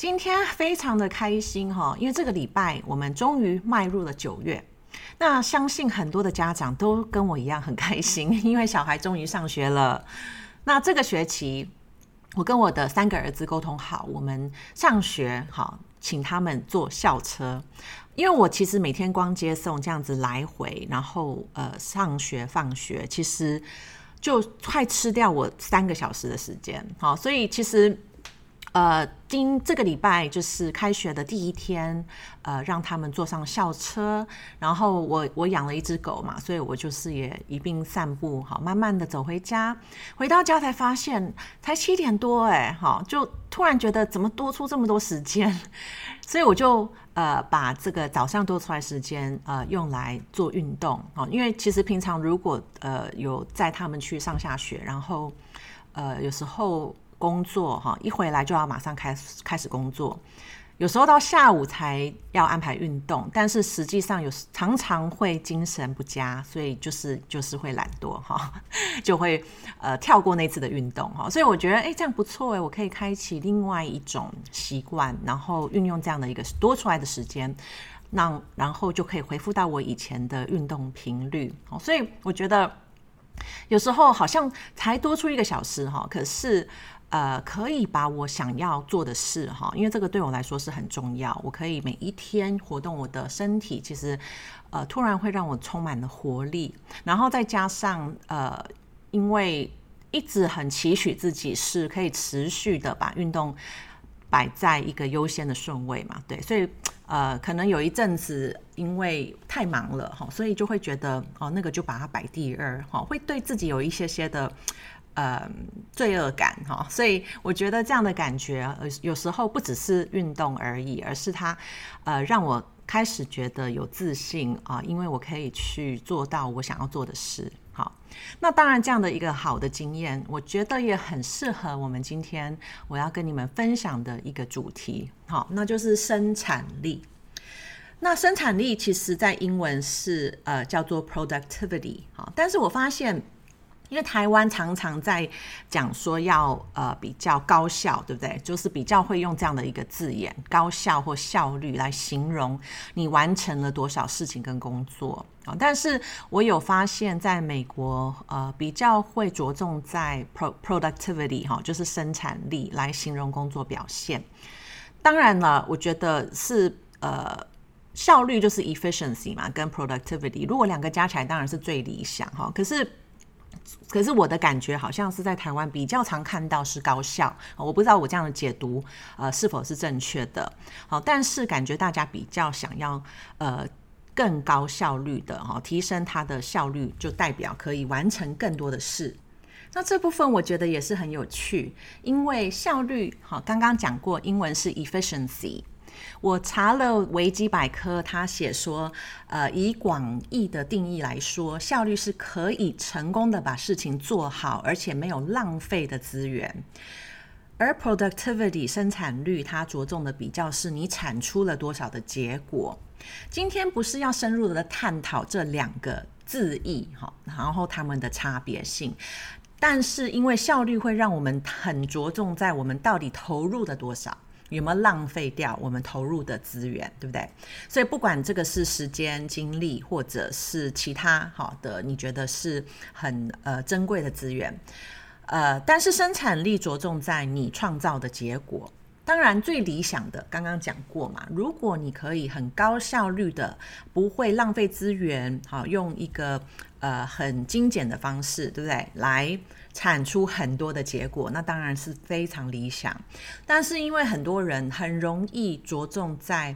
今天非常的开心哈，因为这个礼拜我们终于迈入了九月。那相信很多的家长都跟我一样很开心，因为小孩终于上学了。那这个学期，我跟我的三个儿子沟通好，我们上学好，请他们坐校车，因为我其实每天光接送这样子来回，然后呃上学放学，其实就快吃掉我三个小时的时间。好，所以其实。呃，今这个礼拜就是开学的第一天，呃，让他们坐上校车，然后我我养了一只狗嘛，所以我就是也一并散步，好，慢慢的走回家。回到家才发现才七点多，哎，好，就突然觉得怎么多出这么多时间，所以我就呃把这个早上多出来时间呃用来做运动，哦，因为其实平常如果呃有载他们去上下学，然后呃有时候。工作哈，一回来就要马上开始开始工作，有时候到下午才要安排运动，但是实际上有常常会精神不佳，所以就是就是会懒惰哈，就会呃跳过那次的运动哈，所以我觉得哎这样不错哎，我可以开启另外一种习惯，然后运用这样的一个多出来的时间，那然后就可以恢复到我以前的运动频率，所以我觉得有时候好像才多出一个小时哈，可是。呃，可以把我想要做的事哈，因为这个对我来说是很重要。我可以每一天活动我的身体，其实呃，突然会让我充满了活力。然后再加上呃，因为一直很期许自己是可以持续的把运动摆在一个优先的顺位嘛，对，所以呃，可能有一阵子因为太忙了哈，所以就会觉得哦，那个就把它摆第二哈，会对自己有一些些的。呃，罪恶感哈，所以我觉得这样的感觉，呃，有时候不只是运动而已，而是它，呃，让我开始觉得有自信啊，因为我可以去做到我想要做的事。好，那当然这样的一个好的经验，我觉得也很适合我们今天我要跟你们分享的一个主题，好，那就是生产力。那生产力其实在英文是呃叫做 productivity，好，但是我发现。因为台湾常常在讲说要呃比较高效，对不对？就是比较会用这样的一个字眼，高效或效率来形容你完成了多少事情跟工作啊。但是我有发现，在美国呃比较会着重在 pro productivity 哈，就是生产力来形容工作表现。当然了，我觉得是呃效率就是 efficiency 嘛，跟 productivity 如果两个加起来当然是最理想哈。可是可是我的感觉好像是在台湾比较常看到是高效，我不知道我这样的解读呃是否是正确的。好，但是感觉大家比较想要呃更高效率的哈，提升它的效率，就代表可以完成更多的事。那这部分我觉得也是很有趣，因为效率好，刚刚讲过英文是 efficiency。我查了维基百科，他写说，呃，以广义的定义来说，效率是可以成功的把事情做好，而且没有浪费的资源。而 productivity 生产率，它着重的比较是你产出了多少的结果。今天不是要深入的探讨这两个字义哈，然后它们的差别性，但是因为效率会让我们很着重在我们到底投入的多少。有没有浪费掉我们投入的资源，对不对？所以不管这个是时间、精力，或者是其他好的，你觉得是很呃珍贵的资源，呃，但是生产力着重在你创造的结果。当然，最理想的刚刚讲过嘛，如果你可以很高效率的，不会浪费资源，好，用一个呃很精简的方式，对不对？来。产出很多的结果，那当然是非常理想。但是因为很多人很容易着重在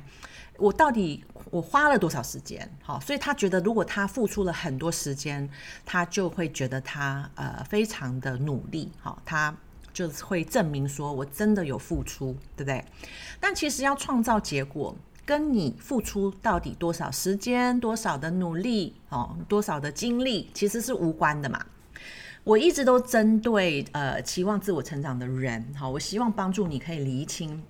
我到底我花了多少时间，好，所以他觉得如果他付出了很多时间，他就会觉得他呃非常的努力，好，他就会证明说我真的有付出，对不对？但其实要创造结果，跟你付出到底多少时间、多少的努力哦、多少的精力，其实是无关的嘛。我一直都针对呃期望自我成长的人，好，我希望帮助你可以厘清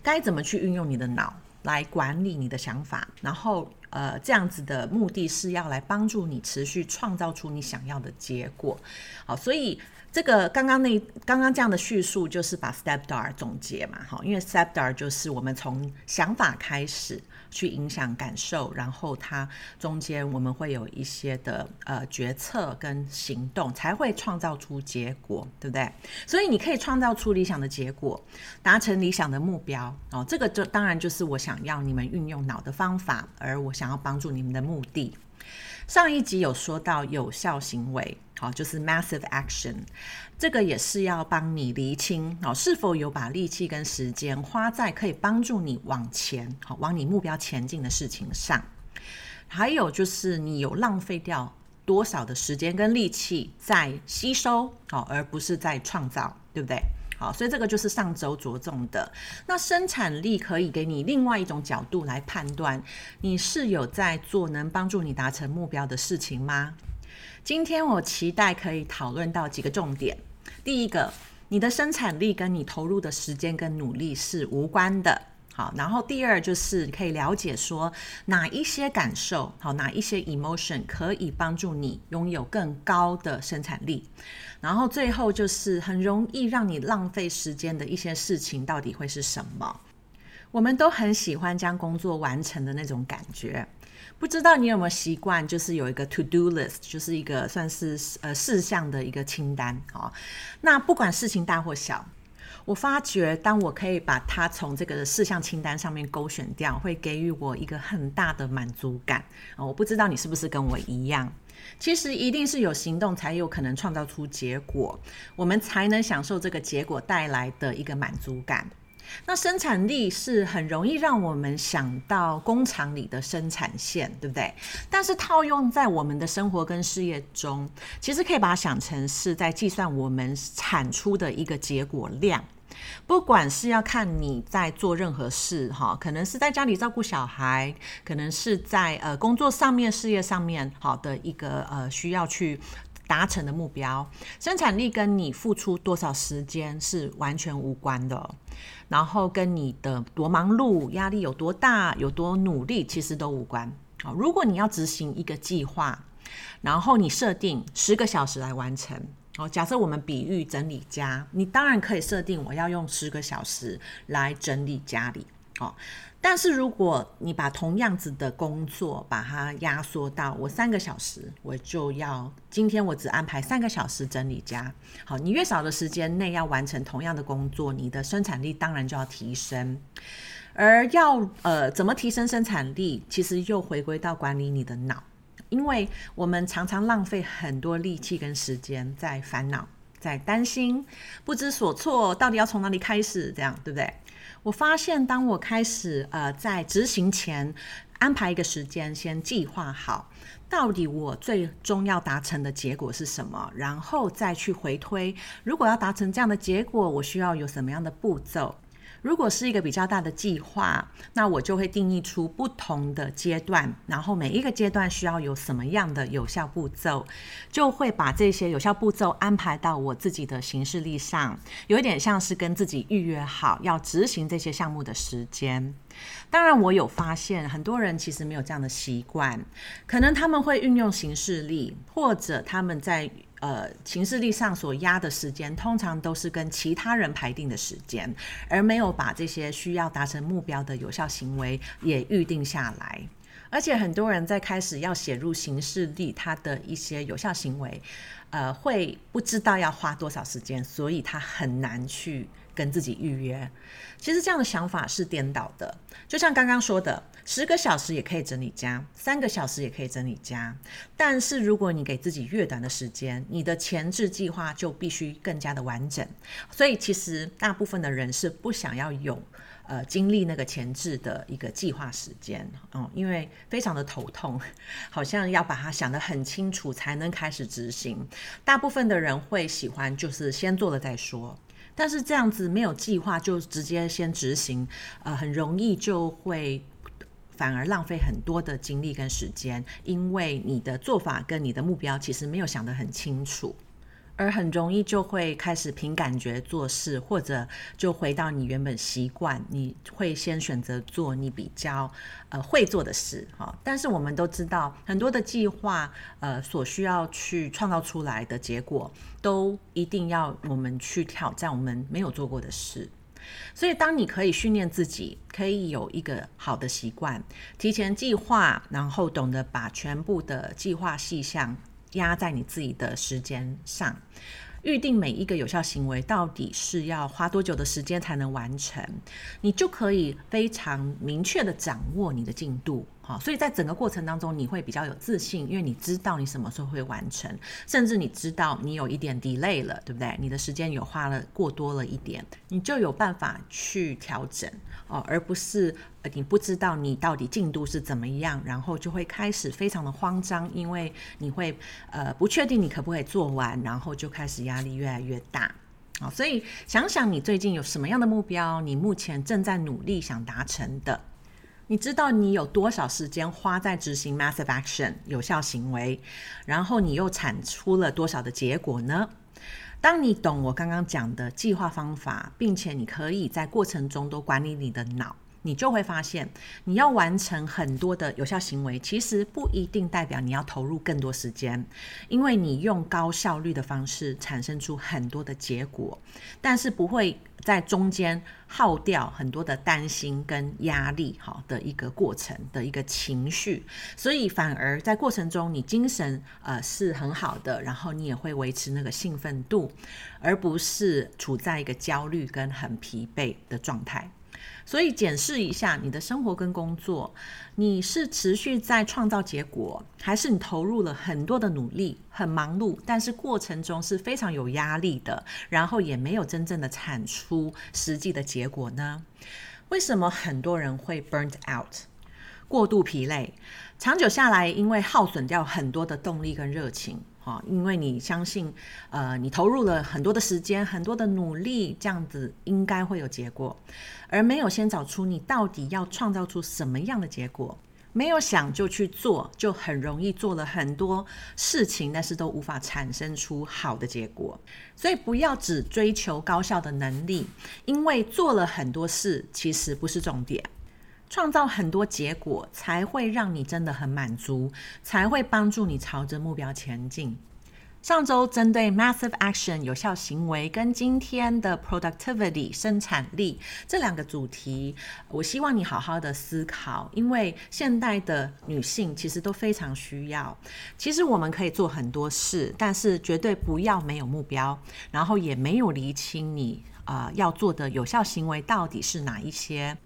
该怎么去运用你的脑来管理你的想法，然后呃这样子的目的是要来帮助你持续创造出你想要的结果。好，所以这个刚刚那刚刚这样的叙述就是把 STEPDAR 总结嘛，哈，因为 STEPDAR 就是我们从想法开始。去影响感受，然后它中间我们会有一些的呃决策跟行动，才会创造出结果，对不对？所以你可以创造出理想的结果，达成理想的目标哦。这个就当然就是我想要你们运用脑的方法，而我想要帮助你们的目的。上一集有说到有效行为，好，就是 massive action，这个也是要帮你厘清哦，是否有把力气跟时间花在可以帮助你往前，好，往你目标前进的事情上。还有就是你有浪费掉多少的时间跟力气在吸收，好，而不是在创造，对不对？好，所以这个就是上周着重的。那生产力可以给你另外一种角度来判断，你是有在做能帮助你达成目标的事情吗？今天我期待可以讨论到几个重点。第一个，你的生产力跟你投入的时间跟努力是无关的。好，然后第二就是可以了解说哪一些感受，好，哪一些 emotion 可以帮助你拥有更高的生产力。然后最后就是很容易让你浪费时间的一些事情到底会是什么？我们都很喜欢将工作完成的那种感觉。不知道你有没有习惯，就是有一个 to do list，就是一个算是呃事项的一个清单。好，那不管事情大或小。我发觉，当我可以把它从这个事项清单上面勾选掉，会给予我一个很大的满足感啊。我不知道你是不是跟我一样？其实一定是有行动才有可能创造出结果，我们才能享受这个结果带来的一个满足感。那生产力是很容易让我们想到工厂里的生产线，对不对？但是套用在我们的生活跟事业中，其实可以把它想成是在计算我们产出的一个结果量。不管是要看你在做任何事，哈，可能是在家里照顾小孩，可能是在呃工作上面、事业上面，好的一个呃需要去达成的目标，生产力跟你付出多少时间是完全无关的。然后跟你的多忙碌、压力有多大、有多努力，其实都无关。好，如果你要执行一个计划，然后你设定十个小时来完成。哦，假设我们比喻整理家，你当然可以设定我要用十个小时来整理家里。哦。但是如果你把同样子的工作把它压缩到我三个小时，我就要今天我只安排三个小时整理家。好，你越少的时间内要完成同样的工作，你的生产力当然就要提升。而要呃怎么提升生产力，其实又回归到管理你的脑，因为我们常常浪费很多力气跟时间在烦恼、在担心、不知所措，到底要从哪里开始，这样对不对？我发现，当我开始呃在执行前安排一个时间，先计划好到底我最终要达成的结果是什么，然后再去回推，如果要达成这样的结果，我需要有什么样的步骤。如果是一个比较大的计划，那我就会定义出不同的阶段，然后每一个阶段需要有什么样的有效步骤，就会把这些有效步骤安排到我自己的行事历上，有一点像是跟自己预约好要执行这些项目的时间。当然，我有发现很多人其实没有这样的习惯，可能他们会运用行事历，或者他们在。呃，行事历上所压的时间，通常都是跟其他人排定的时间，而没有把这些需要达成目标的有效行为也预定下来。而且很多人在开始要写入行事历，他的一些有效行为，呃，会不知道要花多少时间，所以他很难去跟自己预约。其实这样的想法是颠倒的，就像刚刚说的。十个小时也可以整理家，三个小时也可以整理家。但是如果你给自己越短的时间，你的前置计划就必须更加的完整。所以其实大部分的人是不想要有呃经历那个前置的一个计划时间，嗯，因为非常的头痛，好像要把它想得很清楚才能开始执行。大部分的人会喜欢就是先做了再说。但是这样子没有计划就直接先执行，呃，很容易就会反而浪费很多的精力跟时间，因为你的做法跟你的目标其实没有想得很清楚。而很容易就会开始凭感觉做事，或者就回到你原本习惯，你会先选择做你比较呃会做的事哈。但是我们都知道，很多的计划呃所需要去创造出来的结果，都一定要我们去挑战我们没有做过的事。所以，当你可以训练自己，可以有一个好的习惯，提前计划，然后懂得把全部的计划细项。压在你自己的时间上，预定每一个有效行为到底是要花多久的时间才能完成，你就可以非常明确的掌握你的进度。好，所以在整个过程当中，你会比较有自信，因为你知道你什么时候会完成，甚至你知道你有一点 delay 了，对不对？你的时间有花了过多了一点，你就有办法去调整哦，而不是你不知道你到底进度是怎么样，然后就会开始非常的慌张，因为你会呃不确定你可不可以做完，然后就开始压力越来越大。好，所以想想你最近有什么样的目标，你目前正在努力想达成的。你知道你有多少时间花在执行 massive action 有效行为，然后你又产出了多少的结果呢？当你懂我刚刚讲的计划方法，并且你可以在过程中都管理你的脑。你就会发现，你要完成很多的有效行为，其实不一定代表你要投入更多时间，因为你用高效率的方式产生出很多的结果，但是不会在中间耗掉很多的担心跟压力，哈的一个过程的一个情绪，所以反而在过程中你精神呃是很好的，然后你也会维持那个兴奋度，而不是处在一个焦虑跟很疲惫的状态。所以检视一下你的生活跟工作，你是持续在创造结果，还是你投入了很多的努力，很忙碌，但是过程中是非常有压力的，然后也没有真正的产出实际的结果呢？为什么很多人会 burnt out，过度疲累，长久下来，因为耗损掉很多的动力跟热情。哈，因为你相信，呃，你投入了很多的时间、很多的努力，这样子应该会有结果，而没有先找出你到底要创造出什么样的结果，没有想就去做，就很容易做了很多事情，但是都无法产生出好的结果。所以不要只追求高效的能力，因为做了很多事其实不是重点。创造很多结果，才会让你真的很满足，才会帮助你朝着目标前进。上周针对 massive action 有效行为跟今天的 productivity 生产力这两个主题，我希望你好好的思考，因为现代的女性其实都非常需要。其实我们可以做很多事，但是绝对不要没有目标，然后也没有厘清你啊、要做的有效行为到底是哪一些。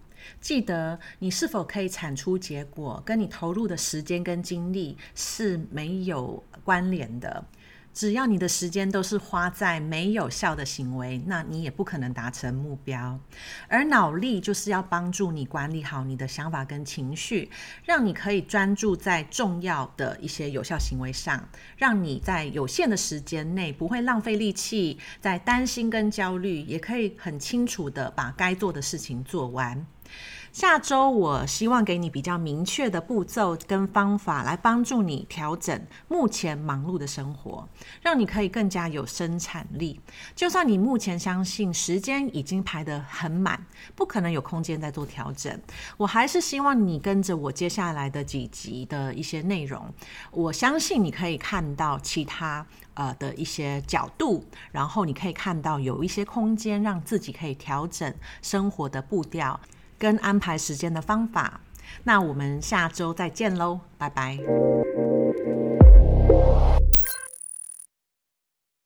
记得你是否可以产出结果，跟你投入的时间跟精力是没有关联的。只要你的时间都是花在没有效的行为，那你也不可能达成目标。而脑力就是要帮助你管理好你的想法跟情绪，让你可以专注在重要的一些有效行为上，让你在有限的时间内不会浪费力气在担心跟焦虑，也可以很清楚地把该做的事情做完。下周我希望给你比较明确的步骤跟方法，来帮助你调整目前忙碌的生活，让你可以更加有生产力。就算你目前相信时间已经排得很满，不可能有空间再做调整，我还是希望你跟着我接下来的几集的一些内容，我相信你可以看到其他呃的一些角度，然后你可以看到有一些空间，让自己可以调整生活的步调。跟安排时间的方法，那我们下周再见喽，拜拜。